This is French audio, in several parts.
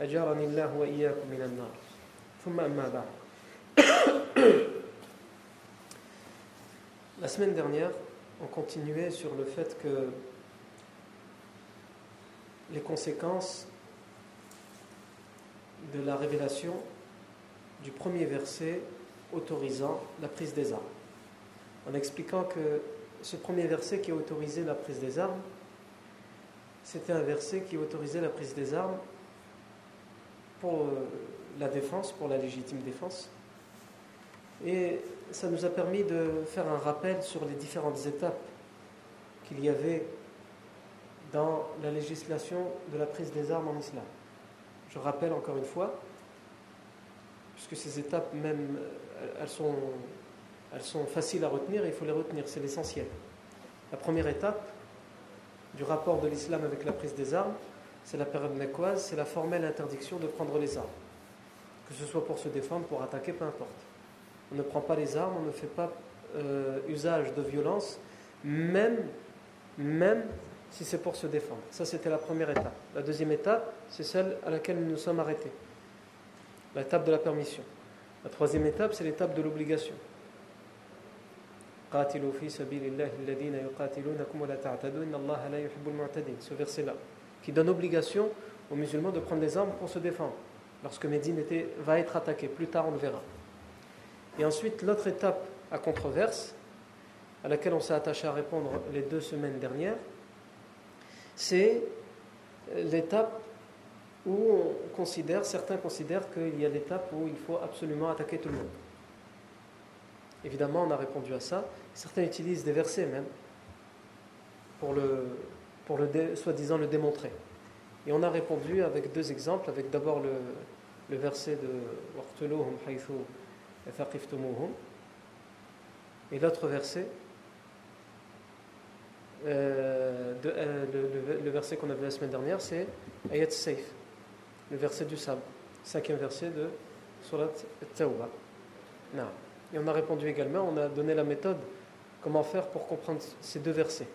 أجارني الله وإياكم من النار ثم أما بعد La semaine dernière, on continuait sur le fait que les conséquences de la révélation du premier verset autorisant la prise des armes. En expliquant que ce premier verset qui a autorisé la prise des armes, c'était un verset qui autorisait la prise des armes pour la défense, pour la légitime défense. Et ça nous a permis de faire un rappel sur les différentes étapes qu'il y avait dans la législation de la prise des armes en islam. Je rappelle encore une fois, puisque ces étapes même, elles sont, elles sont faciles à retenir, il faut les retenir, c'est l'essentiel. La première étape du rapport de l'islam avec la prise des armes, c'est la période mécoise, c'est la formelle interdiction de prendre les armes. Que ce soit pour se défendre, pour attaquer, peu importe. On ne prend pas les armes, on ne fait pas euh, usage de violence, même, même si c'est pour se défendre. Ça, c'était la première étape. La deuxième étape, c'est celle à laquelle nous nous sommes arrêtés. L'étape de la permission. La troisième étape, c'est l'étape de l'obligation. Ce verset-là, qui donne obligation aux musulmans de prendre des armes pour se défendre lorsque Médine va être attaqué. Plus tard, on le verra. Et ensuite, l'autre étape à controverse, à laquelle on s'est attaché à répondre les deux semaines dernières, c'est l'étape où on considère, certains considèrent qu'il y a l'étape où il faut absolument attaquer tout le monde. Évidemment, on a répondu à ça. Certains utilisent des versets même pour le, pour le soi-disant le démontrer. Et on a répondu avec deux exemples, avec d'abord le, le verset de et l'autre verset, euh, euh, le, le, verset qu'on a vu la semaine dernière, c'est Ayat Saif, le verset du sabre, cinquième verset de Surat Tawbah. Et on a répondu également, on a donné la méthode, comment faire pour comprendre ces deux versets.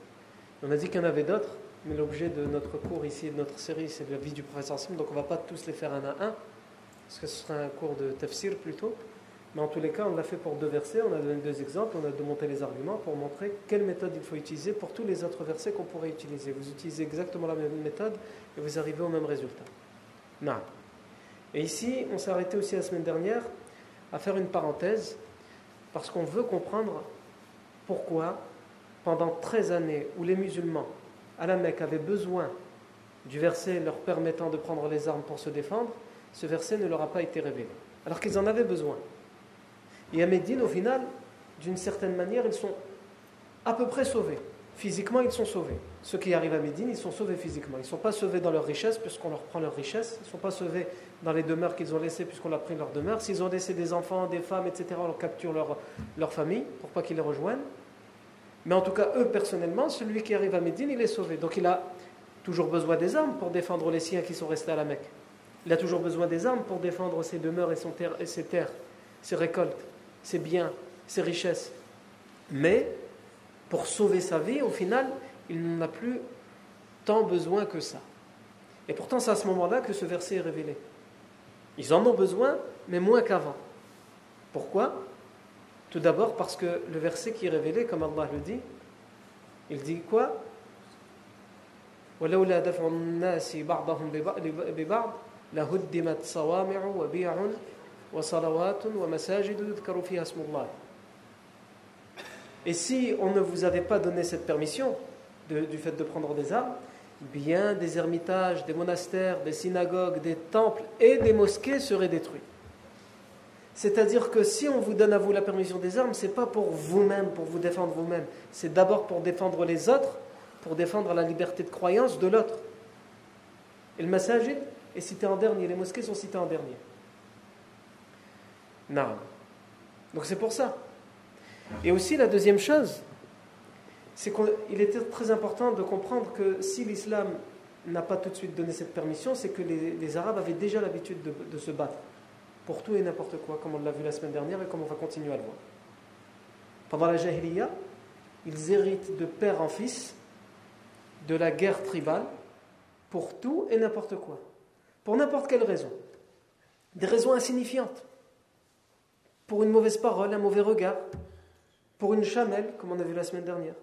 On a dit qu'il y en avait d'autres, mais l'objet de notre cours ici, de notre série, c'est la vie du professeur Sim, donc on ne va pas tous les faire un à un, parce que ce sera un cours de tafsir plutôt. Mais en tous les cas, on l'a fait pour deux versets, on a donné deux exemples, on a démonté les arguments pour montrer quelle méthode il faut utiliser pour tous les autres versets qu'on pourrait utiliser. Vous utilisez exactement la même méthode et vous arrivez au même résultat. Non. Et ici, on s'est arrêté aussi la semaine dernière à faire une parenthèse parce qu'on veut comprendre pourquoi, pendant 13 années où les musulmans à la Mecque avaient besoin du verset leur permettant de prendre les armes pour se défendre, ce verset ne leur a pas été révélé, alors qu'ils en avaient besoin. Et à Médine, au final, d'une certaine manière, ils sont à peu près sauvés. Physiquement, ils sont sauvés. Ceux qui arrivent à Médine, ils sont sauvés physiquement. Ils ne sont pas sauvés dans leur richesse, puisqu'on leur prend leur richesse. Ils ne sont pas sauvés dans les demeures qu'ils ont laissées, puisqu'on leur a pris leur demeure. S'ils ont laissé des enfants, des femmes, etc., on leur capture leur, leur famille, pour pas qu'ils les rejoignent. Mais en tout cas, eux, personnellement, celui qui arrive à Médine, il est sauvé. Donc il a toujours besoin des armes pour défendre les siens qui sont restés à la Mecque. Il a toujours besoin des armes pour défendre ses demeures et, et ses terres, ses récoltes, ses biens, ses richesses. Mais pour sauver sa vie, au final, il n'en a plus tant besoin que ça. Et pourtant, c'est à ce moment-là que ce verset est révélé. Ils en ont besoin, mais moins qu'avant. Pourquoi? Tout d'abord parce que le verset qui est révélé, comme Allah le dit, il dit quoi? et si on ne vous avait pas donné cette permission du fait de prendre des armes, bien des ermitages, des monastères, des synagogues, des temples et des mosquées seraient détruits. C'est-à-dire que si on vous donne à vous la permission des armes, ce n'est pas pour vous-même, pour vous défendre vous-même, c'est d'abord pour défendre les autres, pour défendre la liberté de croyance de l'autre. Et le masajid est cité en dernier, les mosquées sont citées en dernier. Non. Donc c'est pour ça. Et aussi la deuxième chose, c'est qu'il était très important de comprendre que si l'islam n'a pas tout de suite donné cette permission, c'est que les, Arabes avaient déjà l'habitude de, se battre pour tout et n'importe quoi, comme on l'a vu la semaine dernière et comme on va continuer à le voir. Pendant la Jahiliya, ils héritent de père en fils de la guerre tribale pour tout et n'importe quoi, pour n'importe quelle raison. Des raisons insignifiantes, pour une mauvaise parole, un mauvais regard, pour une chamelle, comme on a vu la semaine dernière,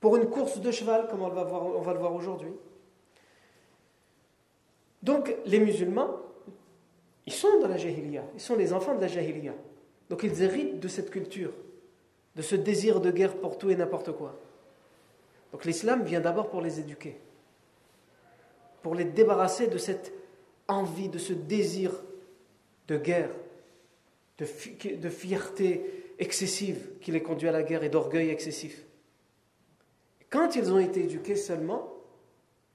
pour une course de cheval, comme on va, voir, on va le voir aujourd'hui. Donc, les musulmans, ils sont dans la jahiliya, ils sont les enfants de la jahiliya. Donc, ils héritent de cette culture, de ce désir de guerre pour tout et n'importe quoi. Donc, l'islam vient d'abord pour les éduquer, pour les débarrasser de cette envie, de ce désir de guerre, de, de fierté excessive qui les conduit à la guerre et d'orgueil excessif. Quand ils ont été éduqués seulement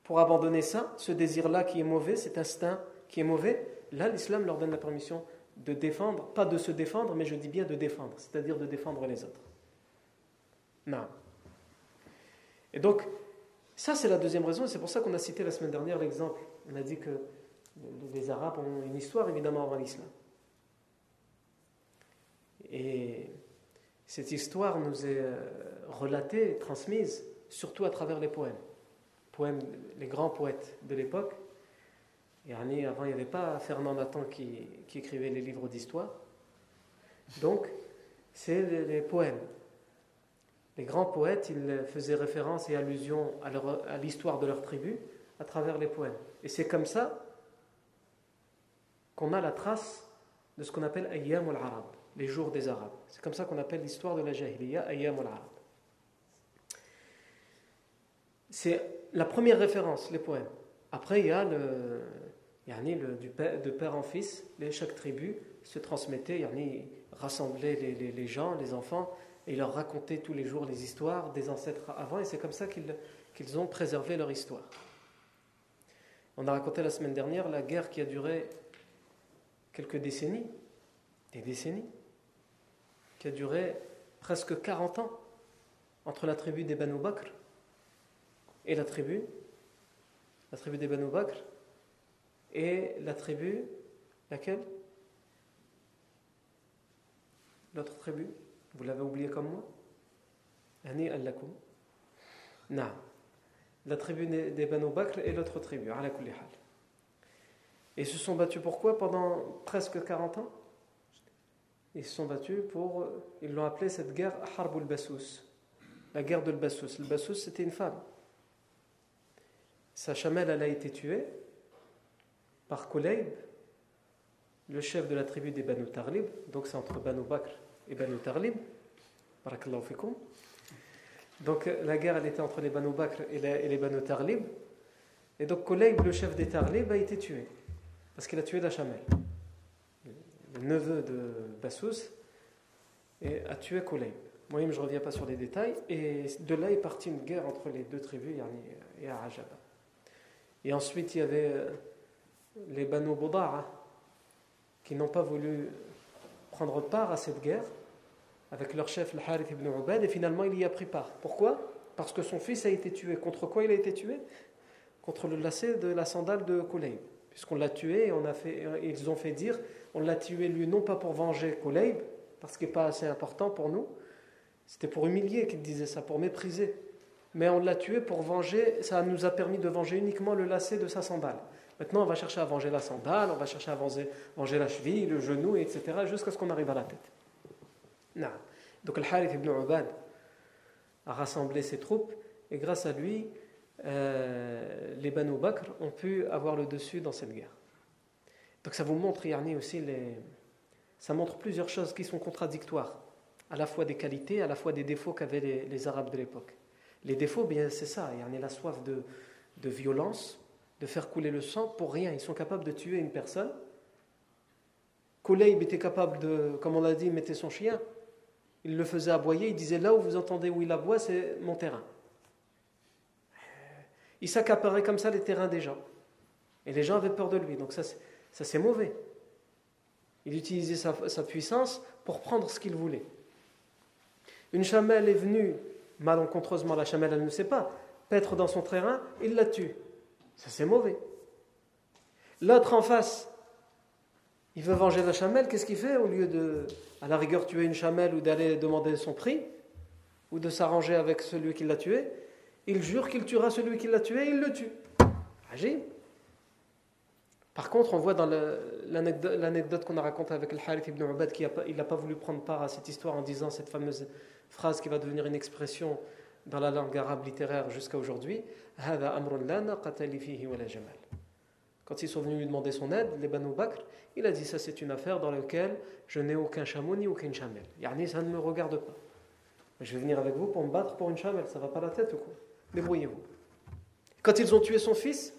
pour abandonner ça, ce désir-là qui est mauvais, cet instinct qui est mauvais, là l'islam leur donne la permission de défendre, pas de se défendre, mais je dis bien de défendre, c'est-à-dire de défendre les autres. Non. Et donc, ça c'est la deuxième raison, et c'est pour ça qu'on a cité la semaine dernière l'exemple. On a dit que les Arabes ont une histoire évidemment avant l'islam. Et cette histoire nous est euh, relatée, transmise, surtout à travers les poèmes. poèmes les grands poètes de l'époque. Avant, il n'y avait pas Fernand Nathan qui, écrivait les livres d'histoire. Donc, c'est les, poèmes. Les grands poètes, ils faisaient référence et allusion à l'histoire de leur tribu à travers les poèmes. Et c'est comme ça qu'on a la trace de ce qu'on appelle Ayyam al-Arab les jours des Arabes. C'est comme ça qu'on appelle l'histoire de la Jahiliya, Ayyam al-Arab. C'est la première référence, les poèmes. Après, il y a le, père, de père en fils, chaque tribu se transmettait, yani, rassemblait les, gens, les enfants, et leur racontait tous les jours les histoires des ancêtres avant, et c'est comme ça qu'ils qu'ils ont préservé leur histoire. On a raconté la semaine dernière la guerre qui a duré quelques décennies, des décennies, qui a duré presque 40 ans entre la tribu des Banu Bakr et la tribu, la tribu des Banu Bakr et la tribu, laquelle? L'autre tribu Vous l'avez oublié comme moi? Ani al-Lakum. Non. La tribu des Banu Bakr et l'autre tribu, ala. Et ils se sont battus pourquoi pendant presque 40 ans? Ils se sont battus pour. Ils l'ont appelé cette guerre Harbul Bassous, la guerre de Bassous. Le c'était une femme. Sa chamelle, elle a été tuée par Kulayb, le chef de la tribu des Banu Tarlib. Donc c'est entre Banu Bakr et Banu Tarlib. Barakallahu fikum. Donc la guerre, elle était entre les Banu Bakr et les, Banu Tarlib. Et donc Kulayb, le chef des Tarlib, a été tué. Parce qu'il a tué la chamelle le neveu de Bassous, et a tué Koulay. Moi, je ne reviens pas sur les détails. Et de là est partie une guerre entre les deux tribus et Arajaba. Et ensuite, il y avait les Banu Bouda'a qui n'ont pas voulu prendre part à cette guerre avec leur chef, le Harith ibn Ubad, et finalement, il y a pris part. Pourquoi? Parce que son fils a été tué. Contre quoi il a été tué? Contre le lacet de la sandale de Koulay. Puisqu'on l'a tué, et ils ont fait dire on l'a tué lui non pas pour venger Koleib, parce qu'il n'est pas assez important pour nous, C'était pour humilier qu'il disait ça, pour mépriser. Mais on l'a tué pour venger, ça nous a permis de venger uniquement le lacet de sa sandale. Maintenant, on va chercher à venger la sandale, on va chercher à venger, la cheville, le genou, etc., jusqu'à ce qu'on arrive à la tête. Non. Donc, Al-Harith ibn Ubad a rassemblé ses troupes, et grâce à lui, euh, les Banu Bakr ont pu avoir le dessus dans cette guerre. Donc, ça vous montre, Yarni, aussi, ça montre plusieurs choses qui sont contradictoires, à la fois des qualités, à la fois des défauts qu'avaient les, Arabes de l'époque. Les défauts, bien, c'est ça, il y a la soif de violence, de faire couler le sang pour rien. Ils sont capables de tuer une personne. Kouleib était capable de, comme on l'a dit, mettre son chien. Il le faisait aboyer. Il disait là où vous entendez où il aboie, c'est mon terrain. Il s'accaparait comme ça les terrains des gens. Et les gens avaient peur de lui. Donc ça, c'est mauvais. Il utilisait sa, sa, puissance pour prendre ce qu'il voulait. Une chamelle est venue, malencontreusement, la chamelle, elle ne sait pas, paître dans son terrain, il la tue. Ça, c'est mauvais. L'autre en face, il veut venger la chamelle, qu'est-ce qu'il fait Au lieu de, à la rigueur, tuer une chamelle ou d'aller demander son prix, ou de s'arranger avec celui qui l'a tué, il jure qu'il tuera celui qui l'a tué et il le tue. Agib. Par contre, on voit dans l'anecdote qu'on a racontée avec le Harith ibn Ubad qu'il n'a pas voulu prendre part à cette histoire en disant cette fameuse phrase qui va devenir une expression dans la langue arabe littéraire jusqu'à aujourd'hui. Quand ils sont venus lui demander son aide, les Banu Bakr, il a dit ça c'est une affaire dans laquelle je n'ai aucun chameau ni aucune chamelle. Yani ça ne me regarde pas. Je vais venir avec vous pour me battre pour une chamelle, ça va pas la tête ou quoi? Débrouillez-vous. Quand ils ont tué son fils,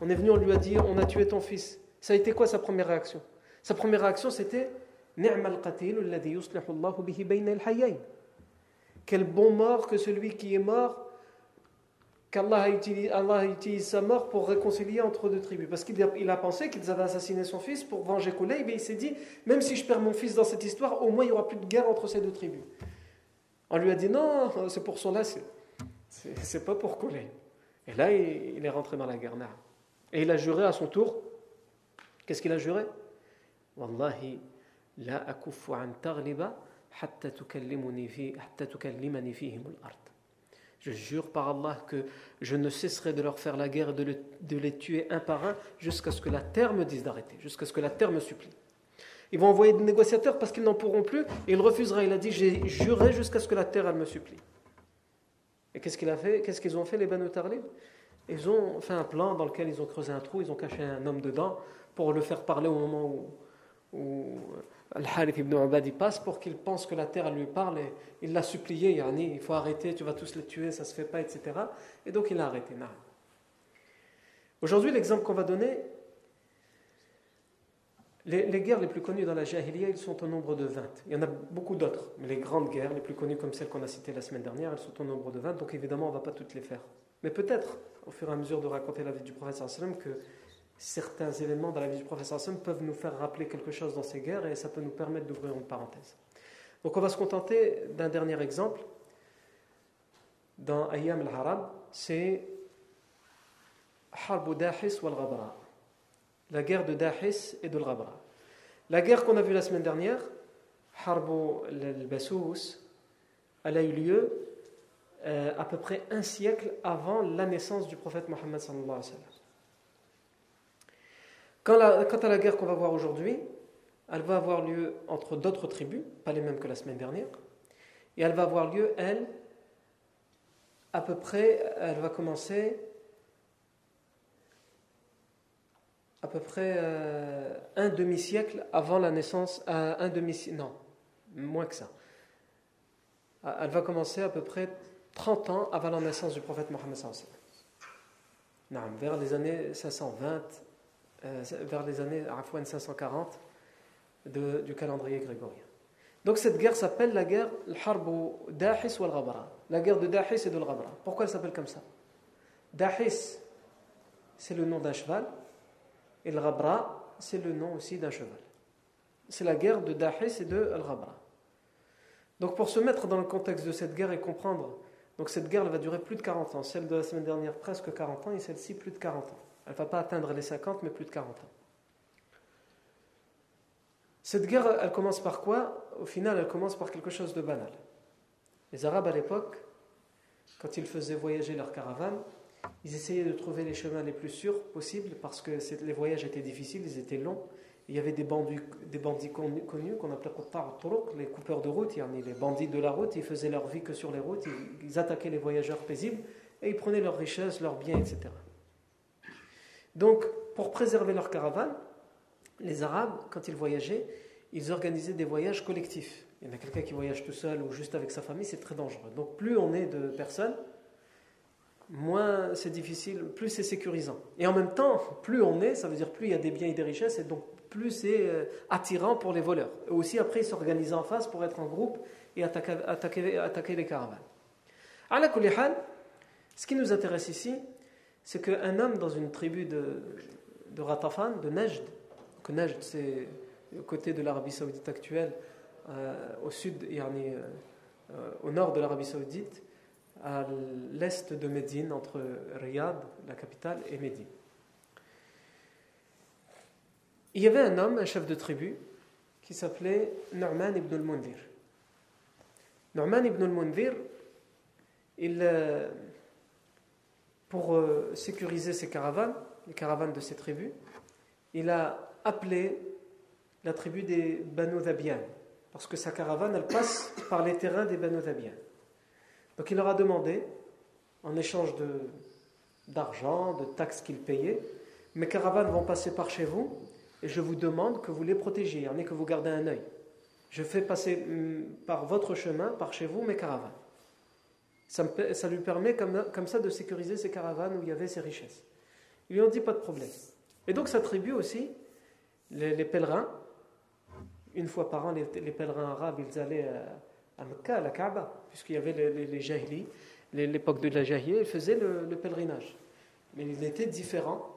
on est venu, on lui a dit on a tué ton fils. Ça a été quoi sa première réaction? Sa première réaction c'était Quel bon mort que celui qui est mort qu'Allah utilise, Allah utilise sa mort pour réconcilier entre deux tribus. Parce qu'il a, pensé qu'ils avaient assassiné son fils pour venger Kouleib, et il s'est dit, même si je perds mon fils dans cette histoire, au moins il n'y aura plus de guerre entre ces deux tribus. On lui a dit, non, c'est pour son là, c'est pas pour Kouleib. Et là, il, est rentré dans la guerre. Et il a juré à son tour, qu'est-ce qu'il a juré? Wallahi, la akufu an Je jure par Allah que je ne cesserai de leur faire la guerre et de, les tuer un par un jusqu'à ce que la terre me dise d'arrêter, jusqu'à ce que la terre me supplie. Ils vont envoyer des négociateurs parce qu'ils n'en pourront plus et il refusera. Il a dit J'ai juré jusqu'à ce que la terre elle me supplie. Et qu'est-ce fait? Qu'est-ce qu'ils ont fait les Banu Tarlib? Ils ont fait un plan dans lequel ils ont creusé un trou, ils ont caché un homme dedans pour le faire parler au moment où Al-Harith ibn Ubad passe pour qu'il pense que la terre lui parle et il l'a supplié, yani, il faut arrêter, tu vas tous les tuer, ça se fait pas, etc. Et donc il a arrêté. Aujourd'hui, l'exemple qu'on va donner, les, guerres les plus connues dans la Jahiliya, ils sont au nombre de 20. Il y en a beaucoup d'autres, mais les grandes guerres, les plus connues comme celles qu'on a citées la semaine dernière, elles sont au nombre de 20, donc évidemment on ne va pas toutes les faire. Mais peut-être, au fur et à mesure de raconter la vie du prophète que certains événements dans la vie du professeur Hassan peuvent nous faire rappeler quelque chose dans ces guerres et ça peut nous permettre d'ouvrir une parenthèse. Donc on va se contenter d'un dernier exemple dans Ayyam al-Haram, c'est Harbu Dahis wal Ghabra, la guerre de Dahis et de Ghabra. La guerre qu'on a vue la semaine dernière, Harbu al-Basous, elle a eu lieu euh, à peu près un siècle avant la naissance du prophète Mohammed sallallahu alayhi wa sallam. Quant à la guerre qu'on va voir aujourd'hui, elle va avoir lieu entre d'autres tribus, pas les mêmes que la semaine dernière, et elle va avoir lieu, elle, à peu près, elle va commencer à peu près euh, un demi-siècle avant la naissance, euh, un demi non, moins que ça. Elle va commencer à peu près 30 ans avant la naissance du prophète Mohammed vers les années 520 euh, vers les années 540 de, du calendrier grégorien. Donc cette guerre s'appelle la guerre la guerre de Dahis et de Ghabara. Pourquoi elle s'appelle comme ça? Dahis, c'est le nom d'un cheval, et le Ghabra, c'est le nom aussi d'un cheval. C'est la guerre de Dahis et de Al-Ghabra. Donc pour se mettre dans le contexte de cette guerre et comprendre, donc cette guerre va durer plus de 40 ans, celle de la semaine dernière presque 40 ans et celle-ci plus de 40 ans. Elle ne va pas atteindre les 50, mais plus de 40 ans. Cette guerre, elle commence par quoi? Au final, elle commence par quelque chose de banal. Les Arabes à l'époque, quand ils faisaient voyager leurs caravanes, ils essayaient de trouver les chemins les plus sûrs possibles parce que les voyages étaient difficiles, ils étaient longs. Il y avait des bandits, des bandits connus qu'on appelait les coupeurs de route, les bandits de la route, ils faisaient leur vie que sur les routes, ils attaquaient les voyageurs paisibles et ils prenaient leurs richesses, leurs biens, etc. Donc, pour préserver leur caravane, les Arabes, quand ils voyageaient, ils organisaient des voyages collectifs. Il y en a quelqu'un qui voyage tout seul ou juste avec sa famille, c'est très dangereux. Donc, plus on est de personnes, moins c'est difficile, plus c'est sécurisant. Et en même temps, plus on est, ça veut dire plus il y a des biens et des richesses, et donc plus c'est euh, attirant pour les voleurs. Et aussi, après, ils s'organisent en face pour être en groupe et attaquer, les caravanes. À la ce qui nous intéresse ici, c'est qu'un homme dans une tribu de, de Ratafan, de Najd, que Najd c'est le côté de l'Arabie Saoudite actuelle, euh, au sud, yani, euh, au nord de l'Arabie Saoudite, à l'est de Médine, entre Riyad, la capitale, et Médine. Il y avait un homme, un chef de tribu, qui s'appelait Nu'man ibn al-Mundir. Nu'man ibn al-Mundir, il, euh, pour sécuriser ses caravanes, les caravanes de ses tribus, il a appelé la tribu des Banu Dhabian, parce que sa caravane, elle passe par les terrains des Banu Dhabian. Donc il leur a demandé, en échange d'argent, de, taxes qu'ils payaient, mes caravanes vont passer par chez vous, et je vous demande que vous les protégiez, en est que vous gardez un œil. Je fais passer hum, par votre chemin, par chez vous, mes caravanes. Ça, lui permet comme, ça de sécuriser ces caravanes où il y avait ces richesses. Ils lui ont dit pas de problème. Et donc ça tribu aussi, les, pèlerins, une fois par an, les, pèlerins arabes, ils allaient à, Mecca, à la Kaaba, puisqu'il y avait les, les, jahili, l'époque de la jahiliya, ils faisaient le, pèlerinage. Mais il était différent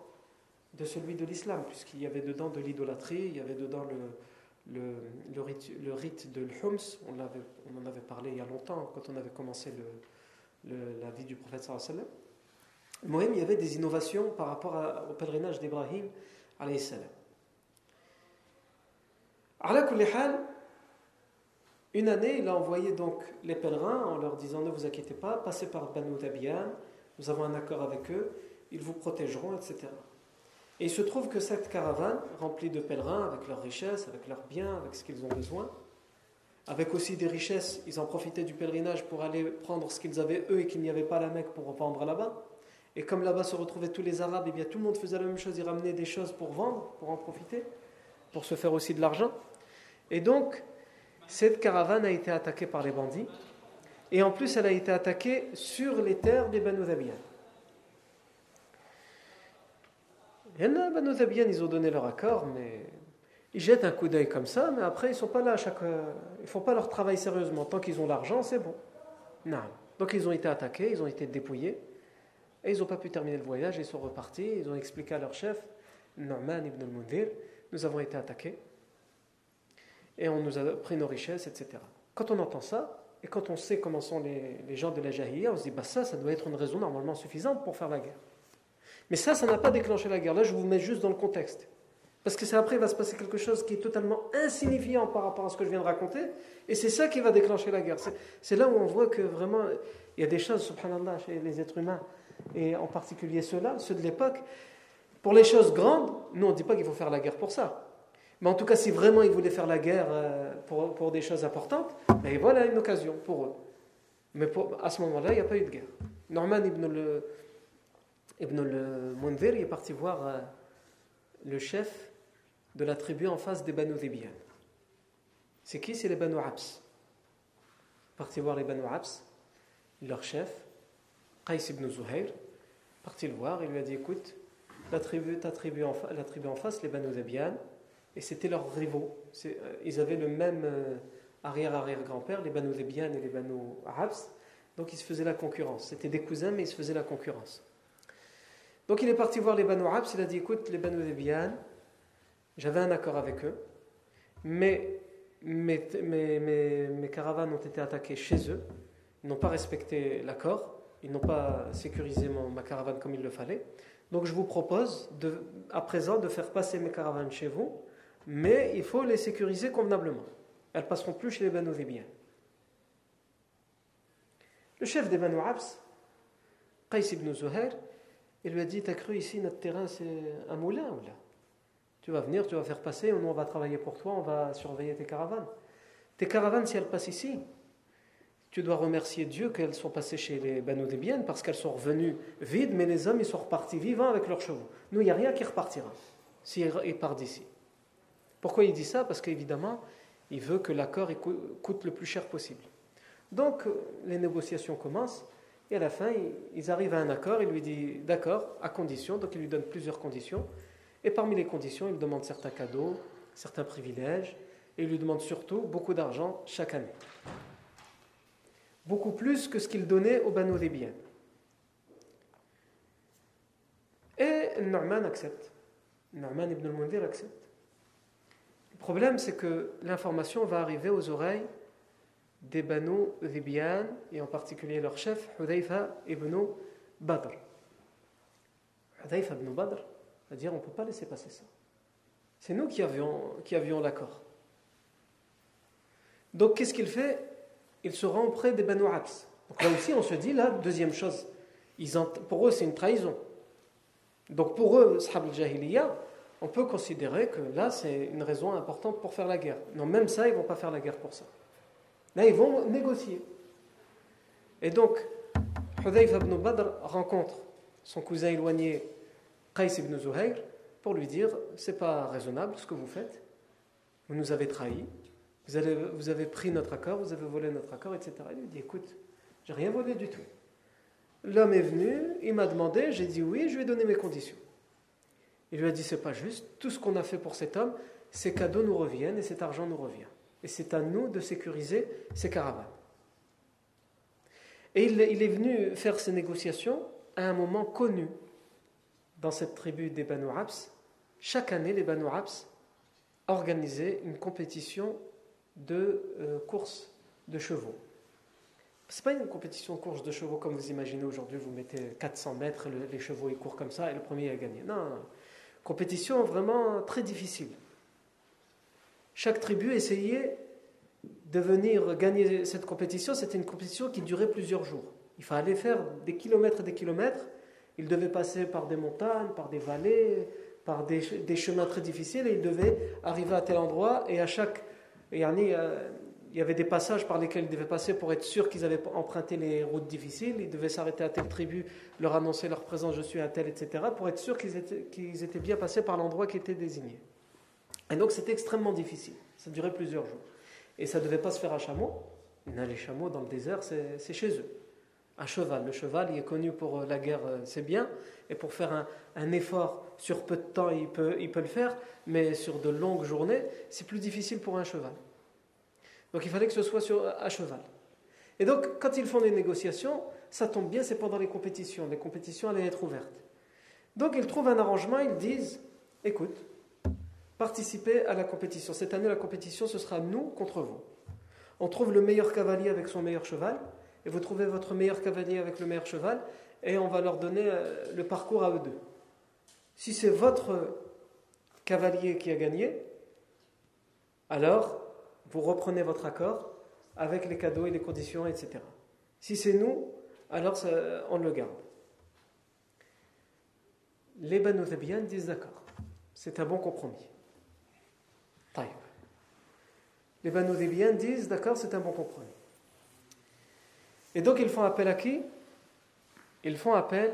de celui de l'islam, puisqu'il y avait dedans de l'idolâtrie, il y avait dedans le, le, rite, le de l'hums, on, en avait parlé il y a longtemps, quand on avait commencé la vie du prophète sallallahu alayhi il y avait des innovations par rapport au pèlerinage d'Ibrahim alayhi salam. Une année, il a envoyé donc les pèlerins en leur disant Ne vous inquiétez pas, passez par Banu Tabian, nous avons un accord avec eux, ils vous protégeront, etc. Et il se trouve que cette caravane, remplie de pèlerins, avec leurs richesses, avec leurs biens, avec ce qu'ils ont besoin, avec aussi des richesses, ils en profitaient du pèlerinage pour aller prendre ce qu'ils avaient eux et qu'il n'y avait pas la Mecque pour revendre là-bas. Et comme là-bas se retrouvaient tous les Arabes, et eh bien tout le monde faisait la même chose, ils ramenaient des choses pour vendre, pour en profiter, pour se faire aussi de l'argent. Et donc, cette caravane a été attaquée par les bandits, et en plus elle a été attaquée sur les terres des Banu Dhabian. Et là, Banu Dhabian, ils ont donné leur accord, mais ils jettent un coup d'œil comme ça, mais après ils sont pas là à chaque, ils font pas leur travail sérieusement. Tant qu'ils ont l'argent, c'est bon. Non. Donc ils ont été attaqués, ils ont été dépouillés. Et ils n'ont pas pu terminer le voyage, ils sont repartis, ils ont expliqué à leur chef, Norman ibn al-Mundir, nous avons été attaqués et on nous a pris nos richesses, etc. Quand on entend ça, et quand on sait comment sont les, gens de la Jahiliya, on se dit, bah ça, ça doit être une raison normalement suffisante pour faire la guerre. Mais ça, ça n'a pas déclenché la guerre. Là, je vous mets juste dans le contexte. Parce que c'est après, il va se passer quelque chose qui est totalement insignifiant par rapport à ce que je viens de raconter, et c'est ça qui va déclencher la guerre. C'est là où on voit que vraiment, il y a des choses, subhanallah, chez les êtres humains, et en particulier ceux-là, ceux de l'époque, pour les choses grandes, nous on ne dit pas qu'il faut faire la guerre pour ça. Mais en tout cas, si vraiment ils voulaient faire la guerre euh, pour, des choses importantes, ben voilà une occasion pour eux. Mais à ce moment-là, il n'y a pas eu de guerre. Norman ibn le, ibn le Mundir est parti voir euh, le chef de la tribu en face des Banu Dhibiyan. C'est qui C'est les Banu Abs. Parti voir les Banu Abs, leur chef, Qais ibn Zuhair, parti le voir, il lui a dit Écoute, la tribu, en, la tribu en face, les Banu Zabian, et c'était leurs rivaux. Euh, ils avaient le même euh, arrière-arrière-grand-père, les Banu Zabian et les Banu Habs, donc ils se faisaient la concurrence. C'était des cousins, mais ils se faisaient la concurrence. Donc il est parti voir les Banu Habs, il a dit Écoute, les Banu Zabian, j'avais un accord avec eux, mais mes, caravanes ont été attaquées chez eux, ils n'ont pas respecté l'accord ils n'ont pas sécurisé ma caravane comme il le fallait. Donc je vous propose à présent de faire passer mes caravanes chez vous, mais il faut les sécuriser convenablement. Elles passeront plus chez les Banu chef des Banu Abs, Qais ibn Zuhair, il lui a dit T'as cru ici, notre terrain, c'est un moulin ou là? Tu vas venir, tu vas faire passer, nous on va travailler pour toi, on va surveiller tes caravanes. Tes caravanes, si elles passent ici, tu dois remercier Dieu qu'elles sont passées chez les Banu Debian parce qu'elles sont revenues vides, mais les hommes, ils sont repartis vivants avec leurs chevaux. Nous, il n'y a rien qui repartira s'ils partent d'ici. Pourquoi il dit ça? Parce qu'évidemment, il veut que l'accord coûte le plus cher possible. Donc, les négociations commencent, et à la fin, ils arrivent à un accord, il lui dit d'accord, à condition, donc il lui donne plusieurs conditions, et parmi les conditions, il demande certains cadeaux, certains privilèges, et il lui demande surtout beaucoup d'argent chaque année. Beaucoup plus que ce qu'il donnait au Banu biens. Et Norman accepte. Norman ibn al-Mundir accepte. Le problème, c'est que l'information va arriver aux oreilles des Banu Dhibian, et en particulier leur chef, Hudayfa ibn Badr. Hudayfa ibn Badr va dire on ne peut pas laisser passer ça. C'est nous qui avions, qui avions l'accord. Donc qu'est-ce qu'il fait? Il se rend auprès des Banu. Donc là aussi, on se dit, là, deuxième chose, pour eux, c'est une trahison. Donc pour eux, Sahab al-Jahiliya, on peut considérer que là, c'est une raison importante pour faire la guerre. Non, même ça, ils ne vont pas faire la guerre pour ça. Là, ils vont négocier. Et donc, Hudayf ibn Badr rencontre son cousin éloigné, Qais ibn Zuhayr, pour lui dire c'est pas raisonnable ce que vous faites, vous nous avez trahis, vous avez, vous avez pris notre accord, vous avez volé notre accord, etc. Il lui dit écoute, j'ai rien volé du tout. L'homme est venu, il m'a demandé, j'ai dit oui, je lui ai donné mes conditions. Il lui a dit c'est pas juste, tout ce qu'on a fait pour cet homme, ces cadeaux nous reviennent et cet argent nous revient. Et c'est à nous de sécuriser ces caravanes. Et il, est venu faire ces négociations à un moment connu dans cette tribu des Banu Abs. Chaque année, les Banu Abs organisaient une compétition de euh, course de chevaux. Ce n'est pas une compétition course de chevaux comme vous imaginez aujourd'hui, vous mettez 400 mètres, les chevaux ils courent comme ça et le premier a gagné. Non, compétition vraiment très difficile. Chaque tribu essayait de venir gagner cette compétition. C'était une compétition qui durait plusieurs jours. Il fallait faire des kilomètres et des kilomètres. Il devait passer par des montagnes, par des vallées, par des, chemins très difficiles et il devait arriver à tel endroit et à chaque il y avait des passages par lesquels ils devaient passer pour être sûr qu'ils avaient emprunté les routes difficiles. Ils devaient s'arrêter à telle tribu, leur annoncer leur présence, je suis à tel, etc., pour être sûr qu'ils étaient bien passés par l'endroit qui était désigné. Et donc c'était extrêmement difficile. Ça durait plusieurs jours. Et ça ne devait pas se faire à chameau. Les chameaux dans le désert, c'est chez eux. À cheval. Le cheval, il est connu pour euh, la guerre, euh, c'est bien. Et pour faire un, un, effort sur peu de temps, il peut, il peut le faire. Mais sur de longues journées, c'est plus difficile pour un cheval. Donc il fallait que ce soit sur, à cheval. Et donc, quand ils font des négociations, ça tombe bien, c'est pendant les compétitions. Les compétitions allaient être ouvertes. Donc ils trouvent un arrangement, ils disent écoute, participez à la compétition. Cette année, la compétition, ce sera nous contre vous. On trouve le meilleur cavalier avec son meilleur cheval, et vous trouvez votre meilleur cavalier avec le meilleur cheval, et on va leur donner euh, le parcours à eux deux. Si c'est votre cavalier qui a gagné, alors vous reprenez votre accord avec les cadeaux et les conditions, etc. Si c'est nous, alors on le garde. Les Banu disent d'accord. C'est un bon compromis. Taïb. Les Banu disent d'accord, c'est un bon compromis. Et donc ils font appel à qui? Ils font appel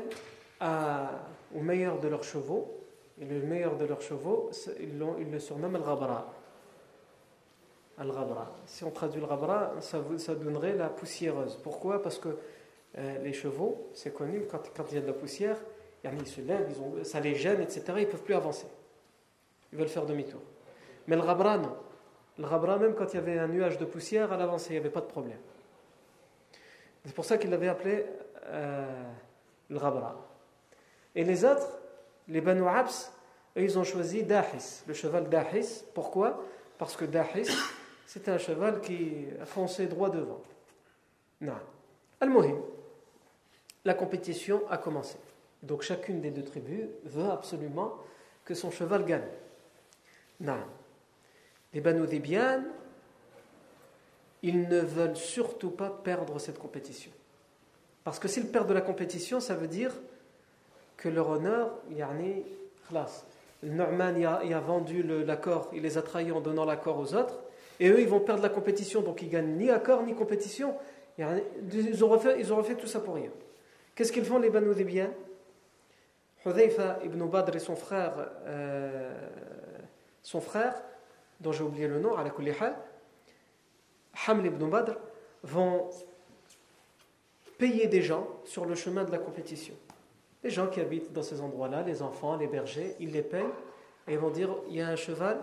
au meilleur de leurs chevaux. Et le meilleur de leurs chevaux, ils, le surnomment Al-Ghabra. Al-Ghabra. Si on traduit le Ghabra, ça, donnerait la poussiéreuse. Pourquoi? Parce que euh, les chevaux, c'est connu, quand, il y a de la poussière, ils se lèvent, ça les gêne, etc. Ils ne peuvent plus avancer. Ils veulent faire demi-tour. Mais le Ghabra, non. Le Ghabra, même quand il y avait un nuage de poussière, à l'avancée, il n'y avait pas de problème. C'est pour ça qu'il l'avait appelé euh, le Ghabra. Et les autres, les Banu Abs, ils ont choisi Dahis, le cheval Dahis. Pourquoi? Parce que Dahis, c'est un cheval qui a foncé droit devant. Non. Al-Muhim, la compétition a commencé. Donc chacune des deux tribus veut absolument que son cheval gagne. Non. Les Banu Dibian, ils ne veulent surtout pas perdre cette compétition. Parce que s'ils perdent de la compétition, ça veut dire que leur honneur, yani, khlas. Norman y a, a vendu l'accord, il les a trahis en donnant l'accord aux autres, et eux ils vont perdre la compétition, donc ils gagnent ni accord ni compétition. Ils auraient fait, ils auraient fait tout ça pour rien. Qu'est-ce qu'ils font les Banu Dhibiyan Hudhayfa ibn Badr et son frère, euh, son frère, dont j'ai oublié le nom, à la Haml ibn Badr, vont payer des gens sur le chemin de la compétition. Les gens qui habitent dans ces endroits-là, les enfants, les bergers, ils les payent et ils vont dire il y a un cheval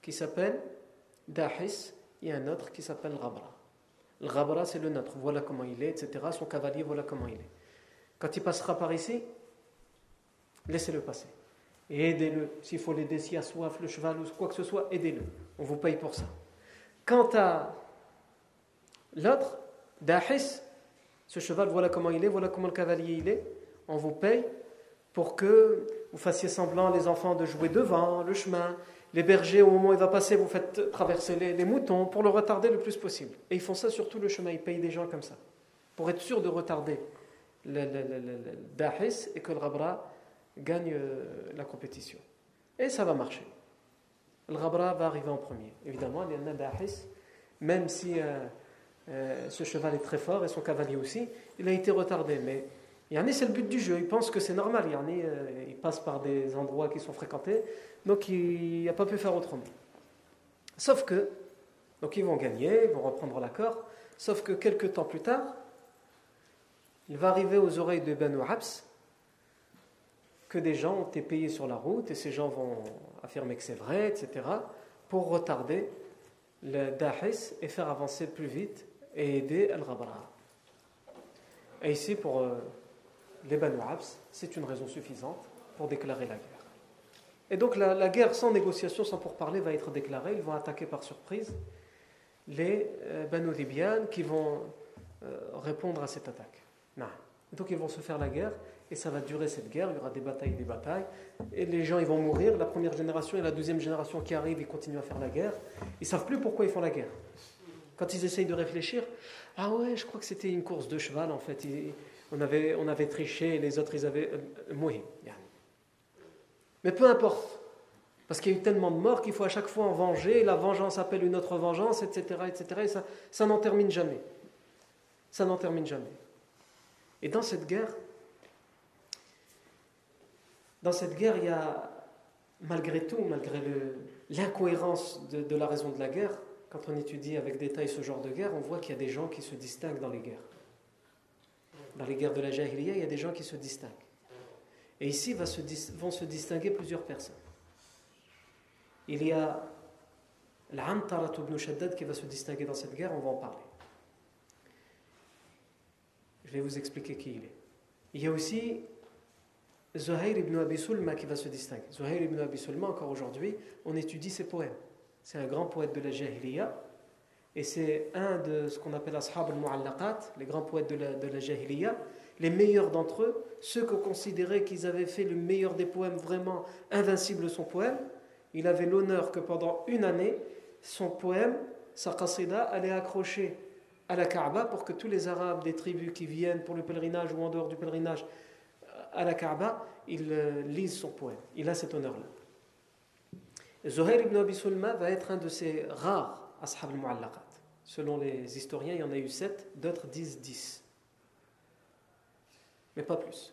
qui s'appelle Dahis, a un autre qui s'appelle Rabra. Le Rabra, c'est le nôtre, voilà comment il est, etc. Son cavalier, voilà comment il est. Quand il passera par ici, laissez-le passer. Et aidez-le. S'il faut l'aider, s'il a soif, le cheval ou quoi que ce soit, aidez-le. On vous paye pour ça. Quant à l'autre, Dahis, ce cheval, voilà comment il est, voilà comment le cavalier il est, on vous paye pour que vous fassiez semblant, les enfants, de jouer devant le chemin. Les bergers, au moment où il va passer, vous faites traverser les, moutons pour le retarder le plus possible. Et ils font ça sur tout le chemin, ils payent des gens comme ça, pour être sûr de retarder le, Dahis et que le Rabra gagne euh, la compétition. Et ça va marcher. Le Rabra va arriver en premier. Évidemment, il y a Dahis, même si euh, euh, ce cheval est très fort et son cavalier aussi, il a été retardé. Mais c'est le but du jeu. Il pense que c'est normal. Euh, il passe par des endroits qui sont fréquentés. Donc il n'a pas pu faire autrement. Sauf que, donc ils vont gagner, ils vont reprendre l'accord. Sauf que quelques temps plus tard, il va arriver aux oreilles de Banu Habs que des gens ont été payés sur la route et ces gens vont affirmer que c'est vrai, etc., pour retarder le Dahis et faire avancer plus vite et aider Al-Ghabra. Et ici, pour euh, les Banu Abs, c'est une raison suffisante pour déclarer la guerre. Et donc la, guerre sans négociation, sans pourparler, va être déclarée. Ils vont attaquer par surprise les euh, Banu Libyan qui vont euh, répondre à cette attaque. Donc ils vont se faire la guerre et ça va durer cette guerre. Il y aura des batailles, des batailles. Et les gens, ils vont mourir. La première génération et la deuxième génération qui arrivent, ils continuent à faire la guerre. Ils savent plus pourquoi ils font la guerre. Quand ils essayent de réfléchir, ah ouais, je crois que c'était une course de cheval en fait. on, avait, on avait triché les autres, ils avaient euh, mouru. Mais peu importe. Parce qu'il y a eu tellement de morts qu'il faut à chaque fois en venger. La vengeance appelle une autre vengeance, etc. etc. et ça, ça n'en termine jamais. Ça n'en termine jamais. Et dans cette guerre, dans cette guerre, il y a, malgré tout, malgré l'incohérence de la raison de la guerre, quand on étudie avec détail ce genre de guerre, on voit qu'il y a des gens qui se distinguent dans les guerres. Dans les guerres de la Jahiliya, il y a des gens qui se distinguent. Et ici vont se distinguer plusieurs personnes. Il y a l'Antarat ibn Shaddad qui va se distinguer dans cette guerre, on va en parler. Je vais vous expliquer qui il est. Il y a aussi Zuhair ibn Abi Sulma qui va se distinguer. Zuhair ibn Abi Sulma, encore aujourd'hui, on étudie ses poèmes. C'est un grand poète de la Jahiliya. Et c'est un de ce qu'on appelle Ashab al-Mu'allaqat, les grands poètes de la, de la. Les meilleurs d'entre eux, ceux qu'on considérait qu'ils avaient fait le meilleur des poèmes, vraiment invincible son poème, il avait l'honneur que pendant une année, son poème, sa qasida, allait accrocher à la Kaaba pour que tous les Arabes des tribus qui viennent pour le pèlerinage ou en dehors du pèlerinage à la Kaaba, ils euh, lisent son poème. Il a cet honneur-là. Zuhair ibn Abi Sulma va être un de ces rares ashab al-mu'allaqat. Selon les historiens, il y en a eu sept, d'autres disent dix. Mais pas plus.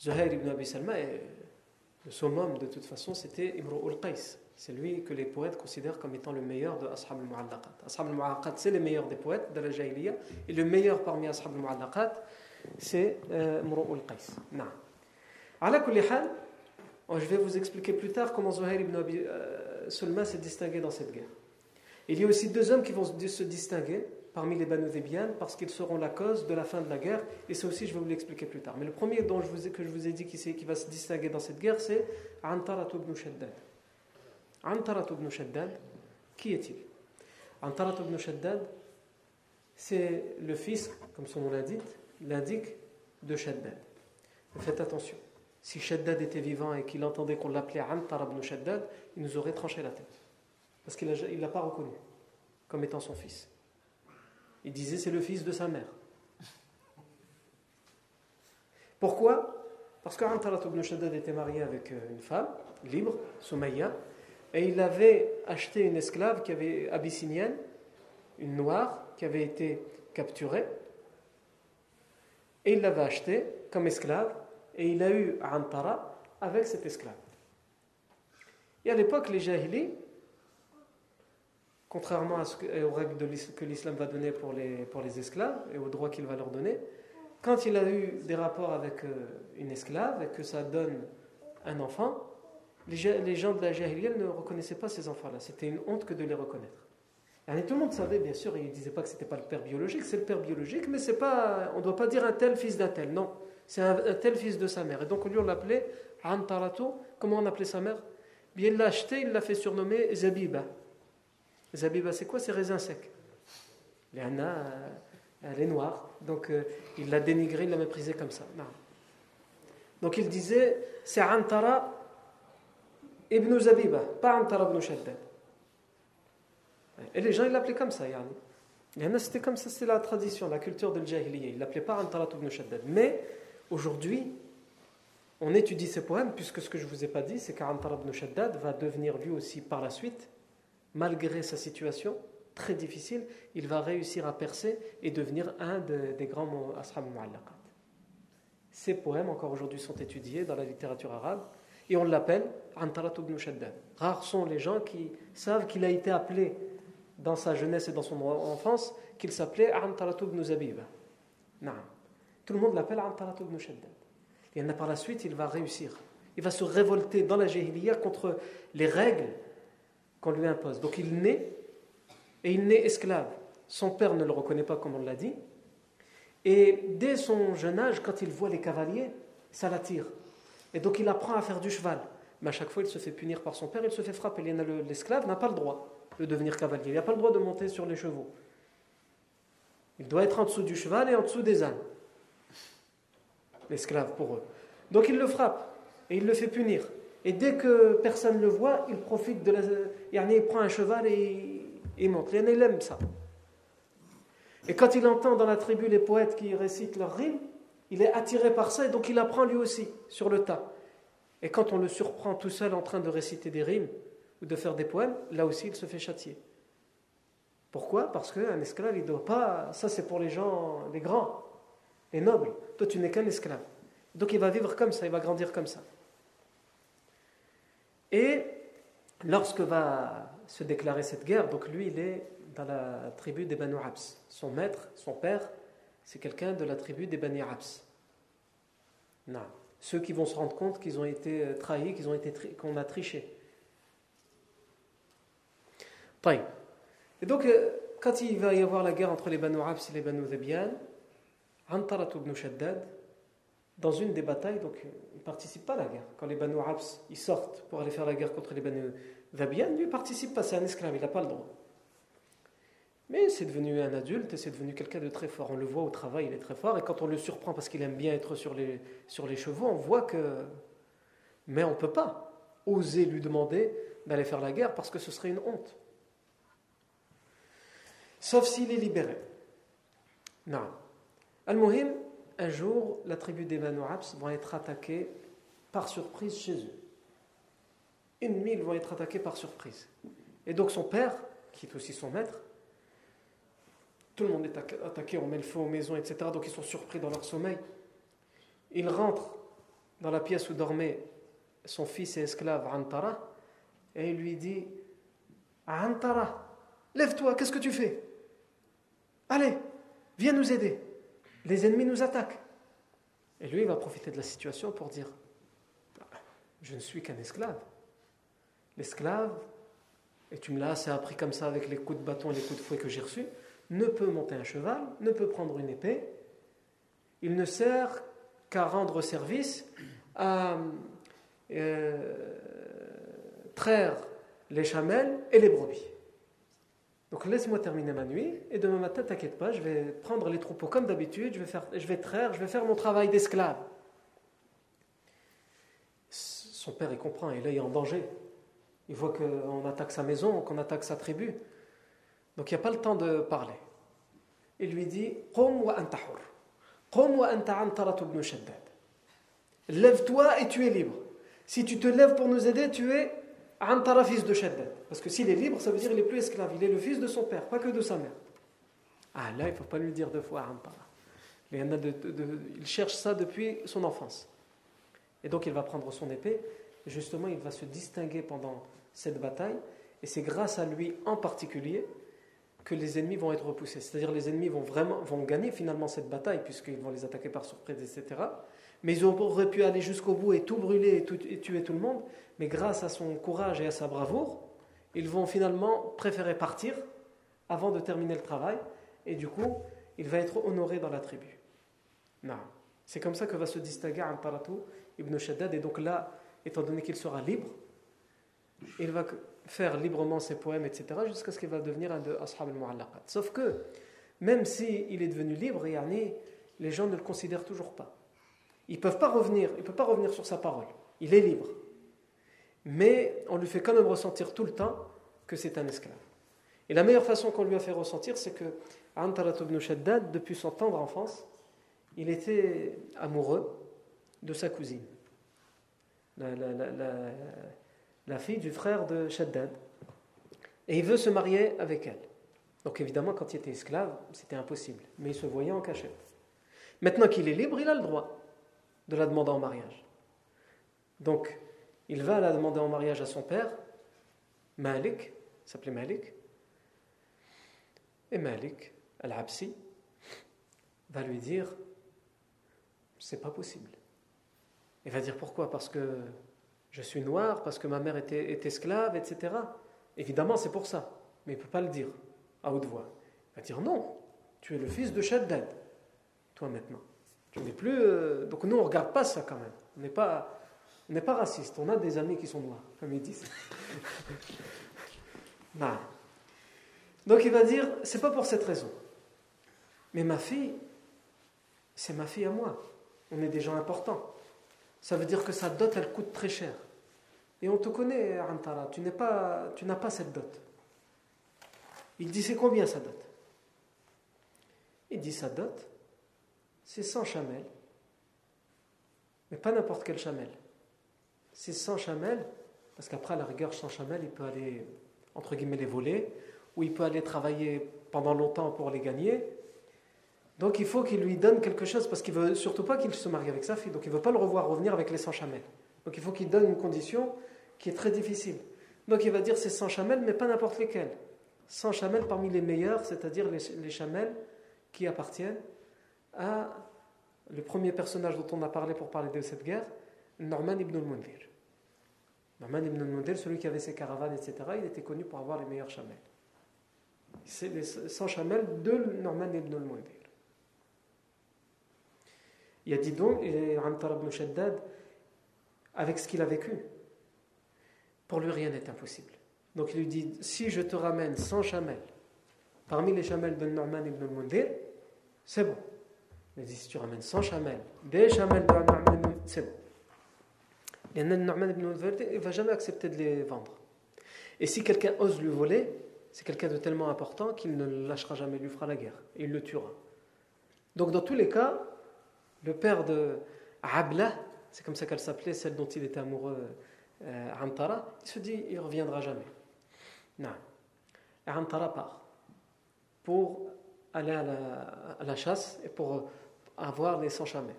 Zuhair ibn Abi Sulma, le summum de toute façon, c'était Imru al-Qais. C'est lui que les poètes considèrent comme étant le meilleur de Ashab al-Mu'allaqat. Ashab al-Mu'allaqat, c'est les meilleurs des poètes de la Jahiliya. Et le meilleur parmi Ashab al-Mu'allaqat, c'est euh, Imru al-Qais. Oh, je vais vous expliquer plus tard comment Zuhair ibn Abi euh, Sulma s'est distingué dans cette guerre. Il y a aussi deux hommes qui vont se distinguer parmi les Banu parce qu'ils seront la cause de la fin de la guerre. Et ça aussi, je vais vous l'expliquer plus tard. Mais le premier dont que je vous ai dit qui, qui va se distinguer dans cette guerre, c'est Antarat ibn Shaddad. Antarat ibn Shaddad, qui est-il? Antarat ibn Shaddad, c'est le fils, comme son nom l'indique de Shaddad. Faites attention. Si Shaddad était vivant et qu'il entendait qu'on l'appelait Antar ibn Shaddad, il nous aurait tranché la tête. Parce qu'il ne l'a pas reconnu comme étant son fils. Il disait c'est le fils de sa mère. Pourquoi? Parce qu'Antarat ibn Shaddad était marié avec euh, une femme libre, Soumaïa, et il avait acheté une esclave qui avait abyssinienne, une noire, qui avait été capturée, et il l'avait achetée comme esclave, et il a eu Antara avec cette esclave. Et à l'époque, les Jahili, contrairement aux règles que l'islam va donner pour les, esclaves et aux droits qu'il va leur donner, quand il a eu des rapports avec euh, une esclave et que ça donne un enfant, les, gens de la Jahiliya ne reconnaissaient pas ces enfants-là. C'était une honte que de les reconnaître. Et tout le monde savait, bien sûr, il ne disait pas que ce n'était pas le père biologique, c'est le père biologique, mais pas, on ne doit pas dire un tel fils d'un tel, non. C'est un, tel fils de sa mère. Et donc, lui, on l'appelait Antarato. Comment on appelait sa mère? Bien, il l'a acheté, il l'a fait surnommer Zabiba. Zabiba, c'est quoi? C'est raisin sec. Elle est noire. Donc, euh, il l'a dénigré, il l'a méprisé comme ça. Donc, il disait c'est Antara ibn Zabiba, pas Antara ibn Shaddad. Et les gens, ils l'appelaient comme ça. Yani. C'était comme ça, c'est la tradition, la culture de l'Jahiliya. Ils l'appelaient pas Antara ibn Shaddad. Mais aujourd'hui, on étudie ces poèmes, puisque ce que je ne vous ai pas dit, c'est qu'Antara ibn Shaddad va devenir lui aussi par la suite, malgré sa situation très difficile, il va réussir à percer et devenir un des grands ashab mu'allaqat. Ces poèmes, encore aujourd'hui, sont étudiés dans la littérature arabe et on l'appelle Antarat ibn Shaddad. Rares sont les gens qui savent qu'il a été appelé dans sa jeunesse et dans son enfance qu'il s'appelait Antarat ibn Zabiba. Tout le monde l'appelle Antarat ibn Shaddad. Et par la suite, il va réussir. Il va se révolter dans la jahiliya contre les règles qu'on lui impose. Donc il naît et il naît esclave. Son père ne le reconnaît pas comme on l'a dit. Et dès son jeune âge, quand il voit les cavaliers, ça l'attire. Et donc il apprend à faire du cheval. Mais à chaque fois, il se fait punir par son père, il se fait frapper. L'esclave n'a pas le droit de devenir cavalier. Il n'a pas le droit de monter sur les chevaux. Il doit être en dessous du cheval et en dessous des ânes. L'esclave pour eux. Donc il le frappe et il le fait punir. Et dès que personne ne le voit, il profite de la. Il prend un cheval et il monte. Il aime ça. Et quand il entend dans la tribu les poètes qui récitent leurs rimes, il est attiré par ça et donc il apprend lui aussi sur le tas. Et quand on le surprend tout seul en train de réciter des rimes ou de faire des poèmes, là aussi il se fait châtier. Pourquoi? Parce qu'un esclave, il ne doit pas. Ça, c'est pour les gens, les grands, les nobles. Toi, tu n'es qu'un esclave. Donc il va vivre comme ça, il va grandir comme ça. Et lorsque va se déclarer cette guerre, donc lui, il est dans la tribu des Banu Abs. Son maître, son père, c'est quelqu'un de la tribu des Bani Abs. Non. Ceux qui vont se rendre compte qu'ils ont été euh, trahis, qu'ils ont été qu'on a triché. Et donc, euh, quand il va y avoir la guerre entre les Banu Abs et les Banu Zabian, Antarat ibn Shaddad, dans une des batailles, donc il ne participe pas à la guerre. Quand les Banu Abs ils sortent pour aller faire la guerre contre les Banu Zabian, lui ne participe pas, c'est un esclave, il n'a pas le droit. Mais c'est devenu un adulte et c'est devenu quelqu'un de très fort. On le voit au travail, il est très fort. Et quand on le surprend parce qu'il aime bien être sur les, sur les chevaux, on voit que. Mais on ne peut pas oser lui demander d'aller faire la guerre parce que ce serait une honte. Sauf s'il est libéré. Non. Al-Muhim, un jour, la tribu des Banu vont être attaqués par surprise chez eux. Ennemis, ils vont être attaqués par surprise. Et donc son père, qui est aussi son maître, tout le monde est attaqué, on met le feu aux maisons, etc. Donc ils sont surpris dans leur sommeil. Il rentre dans la pièce où dormait son fils et esclave Antara et il lui dit Antara, lève-toi, qu'est-ce que tu fais? Allez, viens nous aider. Les ennemis nous attaquent. Et lui, il va profiter de la situation pour dire Je ne suis qu'un esclave. L'esclave, et tu me l'as appris comme ça avec les coups de bâton et les coups de fouet que j'ai reçus, ne peut monter un cheval, ne peut prendre une épée. Il ne sert qu'à rendre service, à euh, traire les chamelles et les brebis. Donc laisse-moi terminer ma nuit et demain matin, t'inquiète pas, je vais prendre les troupeaux comme d'habitude, je vais, faire, je vais traire, je vais faire mon travail d'esclave. Son père, il comprend, il est en danger. Il voit qu'on attaque sa maison, qu'on attaque sa tribu. Donc il n'y a pas le temps de parler. Il lui dit. Lève-toi et tu es libre. Si tu te lèves pour nous aider, tu es Antara, fils de Shaddad. Parce que s'il est libre, ça veut dire qu'il n'est plus esclave. Il est le fils de son père, pas que de sa mère. Ah là, il ne faut pas lui dire deux fois Antara. Il cherche ça depuis son enfance. Et donc il va prendre son épée. justement, il va se distinguer pendant cette bataille. Et c'est grâce à lui en particulier que les ennemis vont être repoussés. C'est-à-dire les ennemis vont vraiment vont gagner finalement cette bataille puisqu'ils vont les attaquer par surprise, etc. Mais ils auraient pu aller jusqu'au bout et tout brûler et, tuer tout le monde. Mais grâce à son courage et à sa bravoure, ils vont finalement préférer partir avant de terminer le travail. Et du coup, il va être honoré dans la tribu. Non. C'est comme ça que va se distinguer Amparatu ibn Shaddad. Et donc là, étant donné qu'il sera libre, il va faire librement ses poèmes, etc., jusqu'à ce qu'il va devenir un de Ashab al-Mu'allaqat. Sauf que, même s'il il est devenu libre, les gens ne le considèrent toujours pas. Il ne peut pas revenir, il peut pas revenir sur sa parole. Il est libre. Mais on lui fait quand même ressentir tout le temps que c'est un esclave. Et la meilleure façon qu'on lui a fait ressentir, c'est que Antarat ibn depuis son tendre enfance, il était amoureux de sa cousine, la, fille du frère de Shaddad. Et il veut se marier avec elle. Donc évidemment, quand il était esclave, c'était impossible. Mais il se voyait en cachette. Maintenant qu'il est libre, il a le droit de la demander en mariage. Donc, il va la demander en mariage à son père, Malik, s'appelait Malik, et Malik, Al-Absi, va lui dire c'est pas possible. Il va dire pourquoi? Parce que je suis noir, parce que ma mère était, esclave, etc. Évidemment, c'est pour ça. Mais il ne peut pas le dire à haute voix. Il va dire non, tu es le fils de Shaddad, toi maintenant. Tu n'es plus. Euh, donc nous, on ne regarde pas ça quand même. On n'est pas, pas raciste. On a des amis qui sont noirs, comme ils disent. non. Donc il va dire c'est pas pour cette raison. Mais ma fille, c'est ma fille à moi on est des gens importants. Ça veut dire que sa dot, elle coûte très cher. Et on te connaît, Antara, tu n'as pas, cette dot. Il dit c'est combien sa dot? Il dit sa dot, c'est 100 chamelles. Mais pas n'importe quel chamel. C'est 100 chamelles, parce qu'après, à la rigueur, 100 chamelles, il peut aller, entre guillemets, les voler, ou il peut aller travailler pendant longtemps pour les gagner, donc il faut qu'il lui donne quelque chose parce qu'il veut surtout pas qu'il se marie avec sa fille. Donc il veut pas le revoir revenir avec les 100 chamelles. Donc il faut qu'il donne une condition qui est très difficile. Donc il va dire c'est 100 chamelles, mais pas n'importe lesquelles. 100 chamelles parmi les meilleurs, c'est-à-dire les, les chamelles qui appartiennent à le premier personnage dont on a parlé pour parler de cette guerre, Norman ibn al-Mundir. Norman ibn al-Mundir, celui qui avait ses caravanes, etc., il était connu pour avoir les meilleurs chamelles. C'est les 100 chamelles de Norman ibn al-Mundir. Il a dit donc, Antar ibn Shaddad, avec ce qu'il a vécu, pour lui rien n'est impossible. Donc il lui dit si je te ramène 100 chamelles parmi les chamelles de Norman ibn al-Mundir, c'est bon. Il dit si tu ramènes 100 chamelles, des chamelles de Norman ibn c'est bon. Et Norman ibn al-Mundir, il ne va jamais accepter de les vendre. Et si quelqu'un ose lui voler, c'est quelqu'un de tellement important qu'il ne le lâchera jamais, il lui fera la guerre. Et il le tuera. Donc dans tous les cas, le père de Abla, c'est comme ça qu'elle s'appelait, celle dont il était amoureux, euh, Antara, il se dit il reviendra jamais. Non. Et Antara part pour aller à la, chasse et pour avoir les 100 chamelles.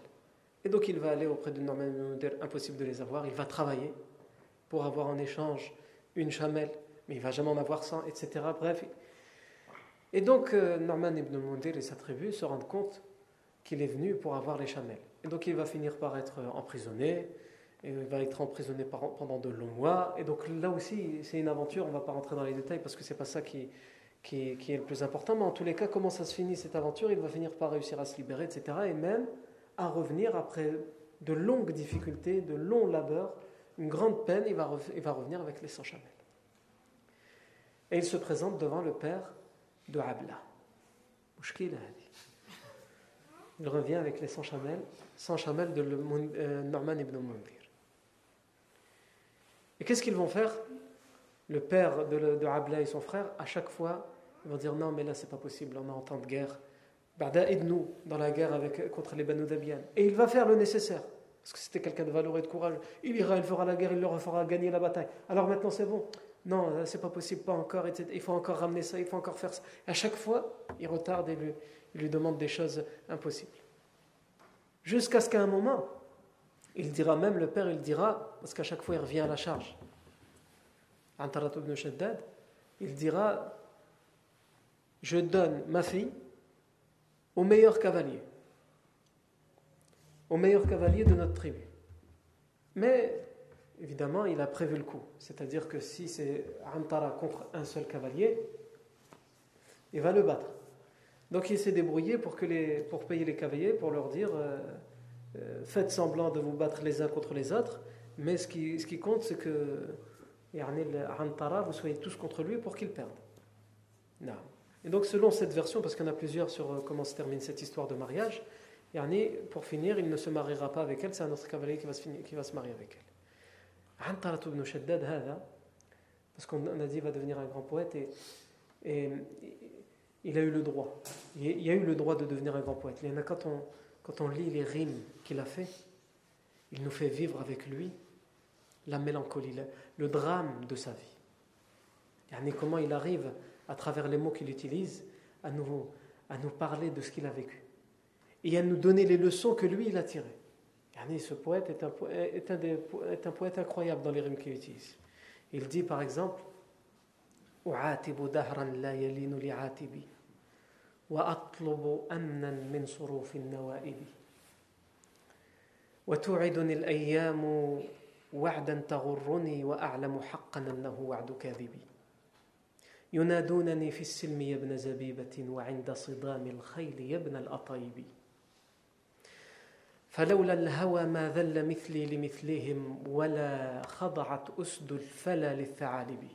Et donc il va aller auprès de Norman ibn impossible de les avoir, il va travailler pour avoir en échange une chamelle, mais il va jamais en avoir 100, etc. Bref. Et donc euh, Norman ibn Mundir et sa tribu se rendent compte qu'il est venu pour avoir les chamelles. Et donc il va finir par être emprisonné, et il va être emprisonné pendant de longs mois. Et donc là aussi, c'est une aventure, on ne va pas rentrer dans les détails parce que c'est pas ça qui, est le plus important, mais en tous les cas, comment ça se finit cette aventure? Il va finir par réussir à se libérer, etc. Et même à revenir après de longues difficultés, de longs labeurs, une grande peine, il va, revenir avec les 100 chamelles. Et il se présente devant le père de Abla. Il revient avec les 100 chamelles, 100 chamelles de euh, Norman ibn Mundir. Et qu'est-ce qu'ils vont faire? Le père de, Abla et son frère, à chaque fois, ils vont dire non, mais là c'est pas possible, on est en temps de guerre. Bada aide-nous dans la guerre avec, contre les Banu. Et il va faire le nécessaire. Parce que c'était quelqu'un de valeureux et de courage. Il ira, il fera la guerre, il leur fera gagner la bataille. Alors maintenant c'est bon. Non, c'est pas possible, pas encore. Il faut encore ramener ça, il faut encore faire ça. à chaque fois, il retarde et lui, il lui demande des choses impossibles. Jusqu'à ce qu'à un moment, il dira même, le père, il dira, parce qu'à chaque fois il revient à la charge. Antarat ibn Shaddad, il dira Je donne ma fille au meilleur cavalier, au meilleur cavalier de notre tribu. Mais évidemment, il a prévu le coup. C'est-à-dire que si c'est Antara contre un seul cavalier, il va le battre. Donc il s'est débrouillé pour, que les, pour payer les cavaliers, pour leur dire euh, euh, faites semblant de vous battre les uns contre les autres, mais ce qui, ce qui compte, c'est que vous soyez tous contre lui pour qu'il perde. Non. Et donc, selon cette version, parce qu'il y en a plusieurs sur euh, comment se termine cette histoire de mariage, pour finir, il ne se mariera pas avec elle, c'est un autre cavalier qui va se, finir, qui va se marier avec elle. Parce qu'on a dit qu'il va devenir un grand poète, et, il a eu le droit. Il a eu le droit de devenir un grand poète. Il quand on, lit les rimes qu'il a fait, il nous fait vivre avec lui la mélancolie, le, drame de sa vie. Et comment il arrive, à travers les mots qu'il utilise, à nous, à nous parler de ce qu'il a vécu. Et à nous donner les leçons que lui, il a tirées. Ce poète est, un est un, poète incroyable dans les rimes qu'il utilise. Il dit par exemple وأطلب أمنا من صروف النوائب. وتوعدني الأيام وعدا تغرني وأعلم حقا أنه وعد كاذب ينادونني في السلم يا ابن زبيبة وعند صدام الخيل يا ابن الأطيب. فلولا الهوى ما ذل مثلي لمثلهم ولا خضعت أسد الفلا للثعالب.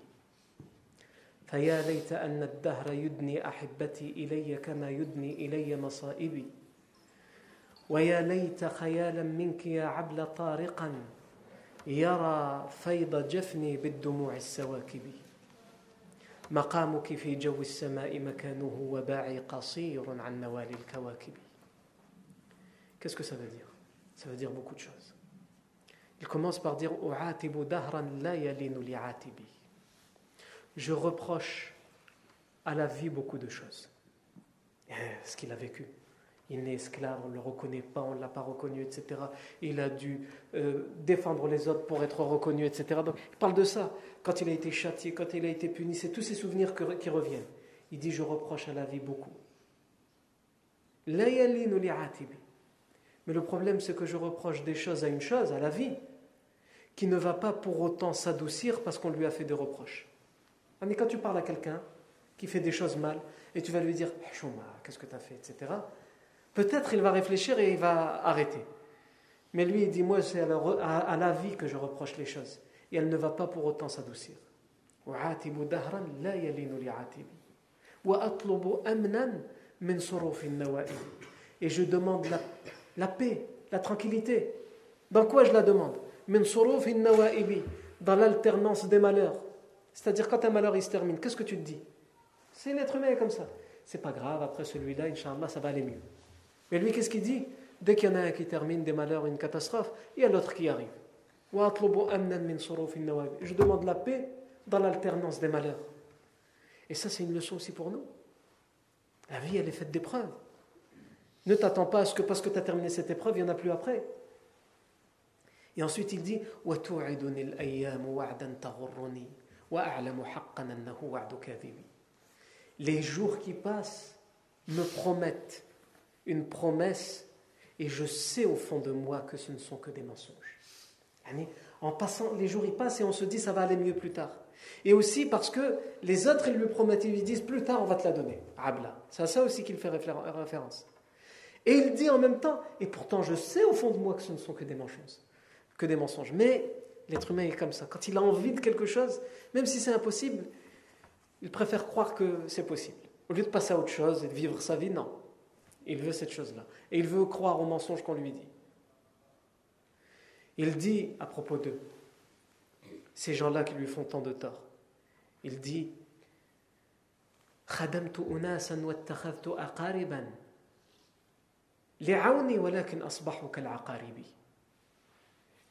فيا ليت أن الدهر يدني أحبتي إلي كما يدني إلي مصائبي. ويا ليت خيالا منك يا عبل طارقا يرى فيض جفني بالدموع السواكب. مقامك في جو السماء مكانه وباعي قصير عن نوال الكواكب. Qu'est-ce que ça veut dire? Ça veut dire beaucoup de choses. Il commence par dire أعاتب دهرا لا يلين لعاتبي je reproche à la vie beaucoup de choses. Ce qu'il a vécu. Il est esclave, on ne le reconnaît pas, on ne l'a pas reconnu, etc. Il a dû euh, défendre les autres pour être reconnu, etc. Donc il parle de ça. Quand il a été châtié, quand il a été puni, c'est tous ces souvenirs qui reviennent. Il dit Je reproche à la vie beaucoup. Mais le problème, c'est que je reproche des choses à une chose, à la vie, qui ne va pas pour autant s'adoucir parce qu'on lui a fait des reproches. Mais quand tu parles à quelqu'un qui fait des choses mal et tu vas lui dire qu'est-ce que tu as fait, etc., peut-être il va réfléchir et il va arrêter. Mais lui, il dit Moi, c'est à, la vie que je reproche les choses. Et elle ne va pas pour autant s'adoucir. Et je demande la, la, paix, la tranquillité. Dans quoi je la demande? Dans l'alternance des malheurs. C'est-à-dire, quand un malheur il se termine, qu'est-ce que tu te dis? C'est l'être humain comme ça. C'est pas grave, après celui-là, Inch'Allah, ça va aller mieux. Mais lui, qu'est-ce qu'il dit? Dès qu'il y en a un qui termine des malheurs, une catastrophe, il y a l'autre qui arrive. Je demande la paix dans l'alternance des malheurs. Et ça, c'est une leçon aussi pour nous. La vie, elle est faite d'épreuves. Ne t'attends pas à ce que parce que tu as terminé cette épreuve, il n'y en a plus après. Et ensuite, il dit les jours qui passent me promettent une promesse et je sais au fond de moi que ce ne sont que des mensonges. En passant, les jours y passent et on se dit ça va aller mieux plus tard. Et aussi parce que les autres, ils lui promettent, ils lui disent plus tard on va te la donner. C'est à ça aussi qu'il fait référence. Et il dit en même temps, et pourtant je sais au fond de moi que ce ne sont que des mensonges. Que des mensonges. Mais L'être humain est comme ça. Quand il a envie de quelque chose, même si c'est impossible, il préfère croire que c'est possible. Au lieu de passer à autre chose et de vivre sa vie, non. Il veut cette chose-là. Et il veut croire au mensonge qu'on lui dit. Il dit à propos d'eux, ces gens-là qui lui font tant de tort, il dit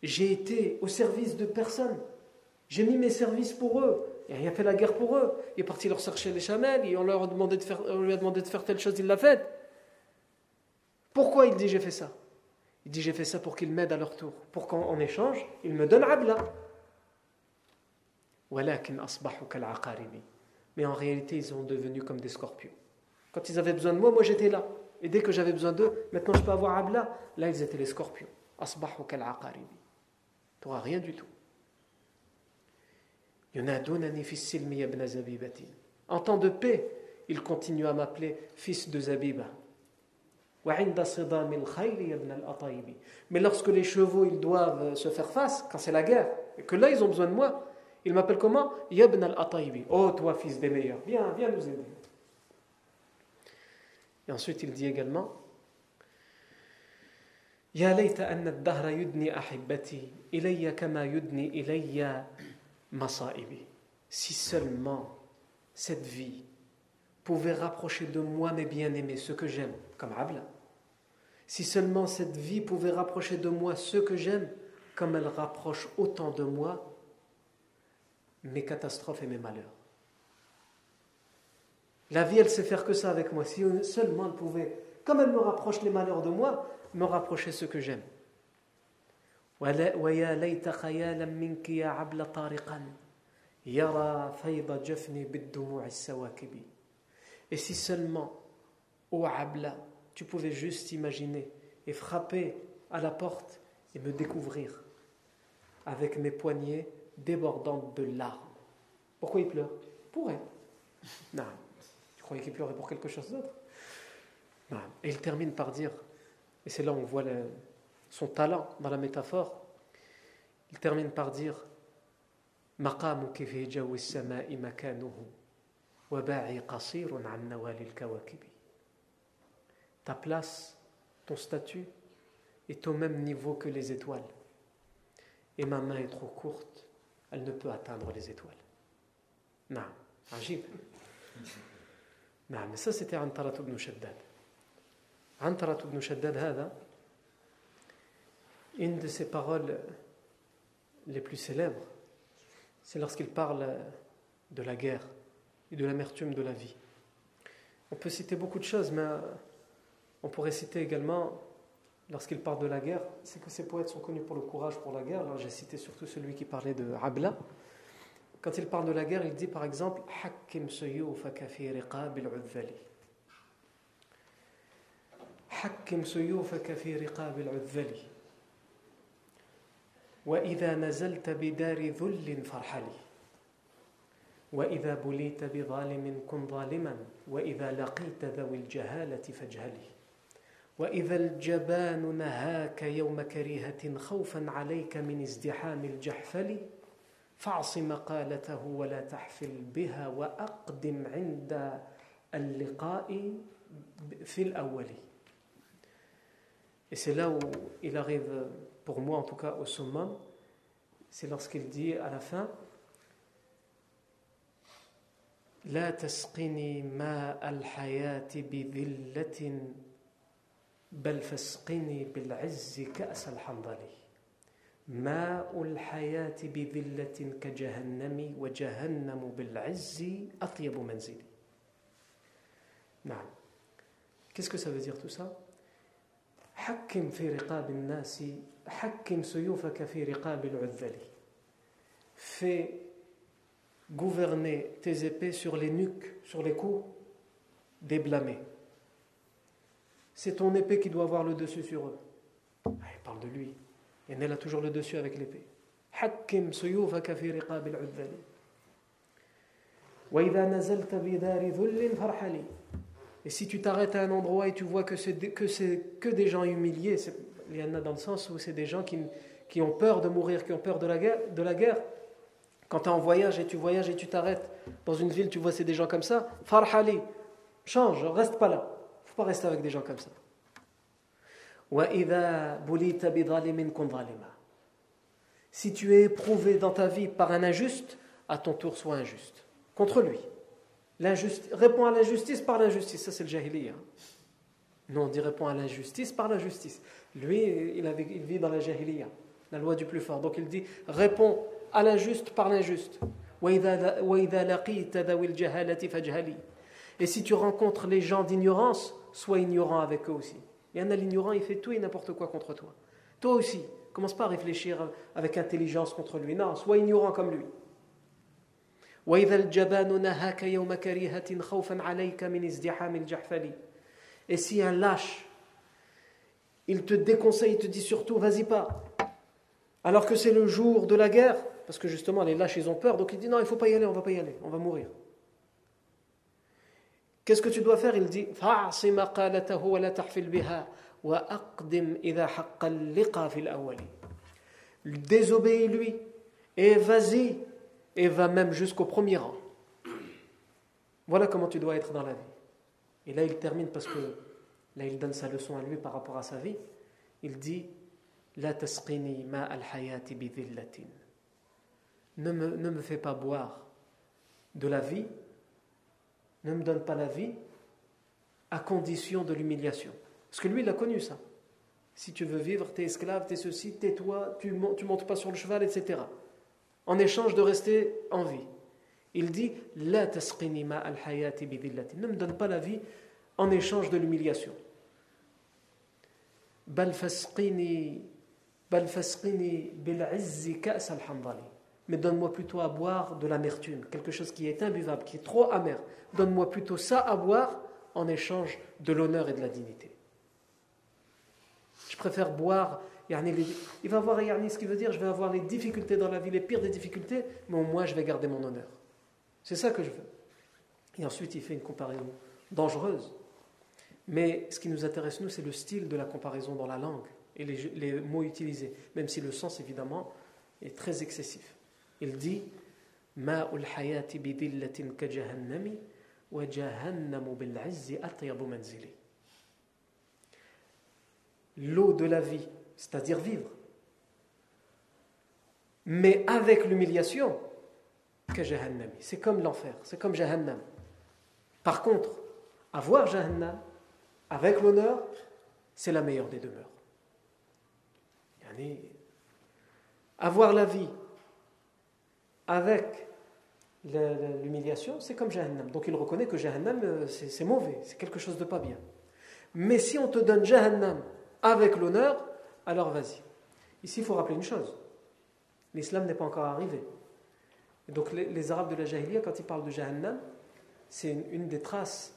j'ai été au service de personne. J'ai mis mes services pour eux. Il a fait la guerre pour eux. Il est parti leur chercher les chamelles on, leur a demandé de faire, on lui a demandé de faire telle chose, il l'a faite. Pourquoi il dit j'ai fait ça? Il dit j'ai fait ça pour qu'ils m'aident à leur tour. Pour qu'en échange, ils me donnent abla. Mais en réalité, ils sont devenus comme des scorpions. Quand ils avaient besoin de moi, moi j'étais là. Et dès que j'avais besoin d'eux, maintenant je peux avoir abla. Là, ils étaient les scorpions. Tu n'auras rien du tout. En temps de paix, il continue à m'appeler fils de Zabiba. Mais lorsque les chevaux ils doivent se faire face, quand c'est la guerre, et que là ils ont besoin de moi, il m'appelle comment? Yabn al-Ataybi. Oh, toi, fils des meilleurs, viens, viens nous aider. Et ensuite, il dit également Si seulement cette vie pouvait rapprocher de moi mes bien-aimés, ceux que j'aime, comme Abla. Si seulement cette vie pouvait rapprocher de moi ceux que j'aime, comme elle rapproche autant de moi mes catastrophes et mes malheurs. La vie, elle sait faire que ça avec moi. Si seulement elle pouvait, comme elle me rapproche les malheurs de moi, me rapprocher ceux que j'aime. Et si seulement, ô Abla, tu pouvais juste imaginer et frapper à la porte et me découvrir avec mes poignets débordante de larmes. Pourquoi il pleure? Pour elle. Non. Tu croyais qu'il pleurait pour quelque chose d'autre? Non. Et il termine par dire, et c'est là où on voit son talent dans la métaphore, il termine par dire مقامك في جو السماء مكانه وباعي قصير عن نوال الكواكب Ta place, ton statut est au même niveau que les étoiles. Et ma main est trop courte elle ne peut atteindre les étoiles. Non, عجيب. نعم, mais ça c'était Antarat ibn Shaddad. Antarat ibn Shaddad Hada, une de ses paroles les plus célèbres, c'est lorsqu'il parle de la guerre et de l'amertume de la vie. On peut citer beaucoup de choses, mais on pourrait citer également, lorsqu'il parle de la guerre, c'est que ces poètes sont connus pour le courage pour la guerre. Alors j'ai cité surtout celui qui parlait de Abla. Quand il parle de la guerre, il dit par exemple Hakim حكم سيوفك في رقاب العذل. وإذا نزلت بدار ذل فارحلي وإذا بليت بظالم كن ظالما. وإذا لقيت ذوي الجهالة فاجهلي وإذا الجبان نهاك يوم كريهة خوفا عليك من ازدحام الجحفل فاعص مقالته ولا تحفل بها وأقدم عند اللقاء في الأول. Et c'est là où il arrive, pour moi en tout cas, au summum, c'est lorsqu'il dit à la fin لا تسقني ماء الحياة بذلة بل فاسقني بالعز كأس الحنظل ماء الحياة بذلة كجهنم وجهنم بالعز أطيب منزلي نعم Qu'est-ce que ça veut dire tout ça حكم في رقاب الناس حكم سيوفك في رقاب العذل Fais gouverner tes épées sur les nuques, sur les coups des blâmés. c'est ton épée qui doit avoir le dessus sur eux. Ah, il parle de lui. Et elle a toujours le dessus avec l'épée. حكم سيوفك في رقاب العذل وإذا نزلت بدار ذل فارحلي Et si tu t'arrêtes à un endroit et tu vois que c'est que, des gens humiliés, il y en a dans le sens où c'est des gens qui, qui ont peur de mourir, qui ont peur de la guerre. Quand tu es en voyage et tu voyages et tu t'arrêtes dans une ville, tu vois c'est des gens comme ça, farhali, change, reste pas là pas rester avec des gens comme ça. Si tu es éprouvé dans ta vie par un injuste, à ton tour sois injuste. Contre lui. Réponds à l'injustice par l'injustice. Ça, c'est le jahiliya. Non, on dit réponds à l'injustice par l'injustice. Lui, il, il vit dans la jahiliya. La loi du plus fort. Donc il dit réponds à l'injuste par l'injuste. Et si tu rencontres les gens d'ignorance, sois ignorant avec eux aussi. Il y en a l'ignorant, il fait tout et n'importe quoi contre toi. Toi aussi, commence pas à réfléchir avec intelligence contre lui. Non, sois ignorant comme lui. Et si un lâche, il te déconseille, il te dit surtout, vas-y pas. Alors que c'est le jour de la guerre, parce que justement les lâches, ils ont peur, donc il dit, non, il faut pas y aller, on va pas y aller, on va mourir. Qu'est-ce que tu dois faire? Il dit, Désobéis-lui et vas-y et va même jusqu'au premier rang. Voilà comment tu dois être dans la vie. Et là, il termine parce que là, il donne sa leçon à lui par rapport à sa vie. Il dit La tasqini ma al hayati ne me, ne me fais pas boire de la vie, ne me donne pas la vie à condition de l'humiliation. Parce que lui, il a connu ça. Si tu veux vivre, tu es esclave, tu es ceci, tais-toi, tu ne montes pas sur le cheval, etc. En échange de rester en vie. Il dit La al hayati Ne me donne pas la vie en échange de l'humiliation. Bal fasqini bil ka'as al mais donne-moi plutôt à boire de l'amertume, quelque chose qui est imbuvable, qui est trop amer. Donne-moi plutôt ça à boire en échange de l'honneur et de la dignité. Je préfère boire. Il va avoir ce qui veut dire je vais avoir les difficultés dans la vie, les pires des difficultés, mais au moins je vais garder mon honneur. C'est ça que je veux. Et ensuite, il fait une comparaison dangereuse. Mais ce qui nous intéresse, nous, c'est le style de la comparaison dans la langue et les, les mots utilisés, même si le sens, évidemment, est très excessif. Il dit. L'eau de la vie, c'est-à-dire vivre, mais avec l'humiliation, que Jahannami. C'est comme l'enfer, c'est comme Jahannam. Par contre, avoir Jahannam avec l'honneur, c'est la meilleure des demeures. Avoir la vie avec l'humiliation, c'est comme Jahannam. Donc il reconnaît que Jahannam, euh, c'est mauvais, c'est quelque chose de pas bien. Mais si on te donne Jahannam avec l'honneur, alors vas-y. Ici, il faut rappeler une chose. L'islam n'est pas encore arrivé. donc les, Arabes de la Jahiliya, quand ils parlent de Jahannam, c'est une, des traces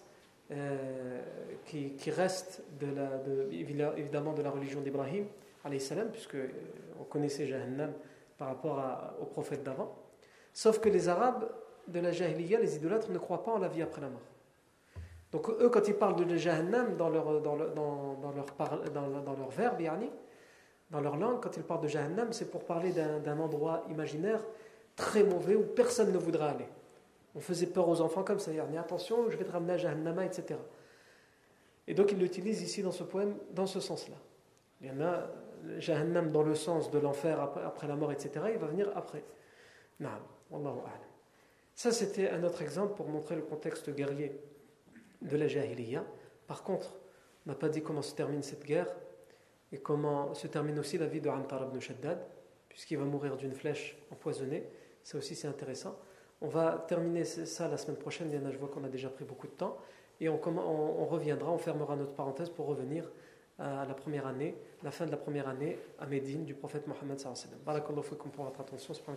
euh, qui, qui restent de la, évidemment de la religion d'Ibrahim, puisque euh, on connaissait Jahannam par rapport au prophète d'avant. Sauf que les Arabes de la Jahiliya, les idolâtres, ne croient pas en la vie après la mort. Donc eux, quand ils parlent de Jahannam dans leur, dans, leur, dans, leur, dans leur verbe, dans leur langue, quand ils parlent de Jahannam, c'est pour parler d'un endroit imaginaire très mauvais où personne ne voudra aller. On faisait peur aux enfants comme ça, yani, attention, je vais te ramener à Jahannama, etc. Et donc ils l'utilisent ici dans ce poème, dans ce sens-là. Il y en a Jahannam dans le sens de l'enfer après, la mort, etc. Il va venir après. Non. Ça, c'était un autre exemple pour montrer le contexte guerrier de la Jahiliya. Par contre, on n'a pas dit comment se termine cette guerre et comment se termine aussi la vie de Antar ibn Shaddad, puisqu'il va mourir d'une flèche empoisonnée. Ça aussi, c'est intéressant. On va terminer ça la semaine prochaine. Diana, je vois qu'on a déjà pris beaucoup de temps. Et on, reviendra, on fermera notre parenthèse pour revenir à la première année, la fin de la première année à Médine du prophète Mohammed. Barakallahu fikum pour votre attention. Wa.